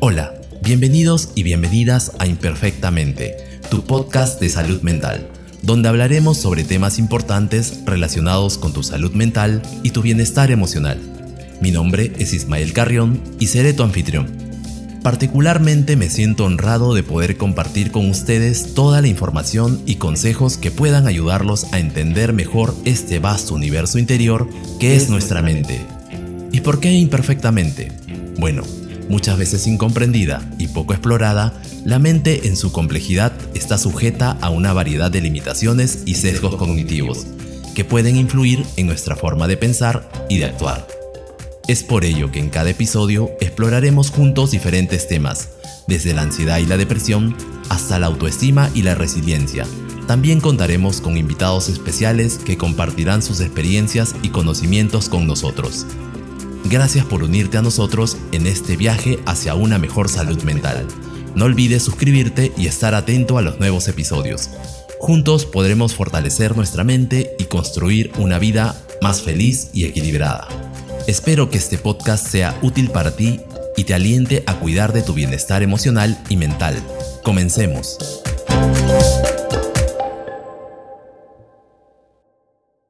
Hola, bienvenidos y bienvenidas a Imperfectamente, tu podcast de salud mental, donde hablaremos sobre temas importantes relacionados con tu salud mental y tu bienestar emocional. Mi nombre es Ismael Carrión y seré tu anfitrión. Particularmente me siento honrado de poder compartir con ustedes toda la información y consejos que puedan ayudarlos a entender mejor este vasto universo interior que es nuestra mente. ¿Y por qué imperfectamente? Bueno, muchas veces incomprendida y poco explorada, la mente en su complejidad está sujeta a una variedad de limitaciones y sesgos cognitivos que pueden influir en nuestra forma de pensar y de actuar. Es por ello que en cada episodio exploraremos juntos diferentes temas, desde la ansiedad y la depresión hasta la autoestima y la resiliencia. También contaremos con invitados especiales que compartirán sus experiencias y conocimientos con nosotros. Gracias por unirte a nosotros en este viaje hacia una mejor salud mental. No olvides suscribirte y estar atento a los nuevos episodios. Juntos podremos fortalecer nuestra mente y construir una vida más feliz y equilibrada. Espero que este podcast sea útil para ti y te aliente a cuidar de tu bienestar emocional y mental. Comencemos.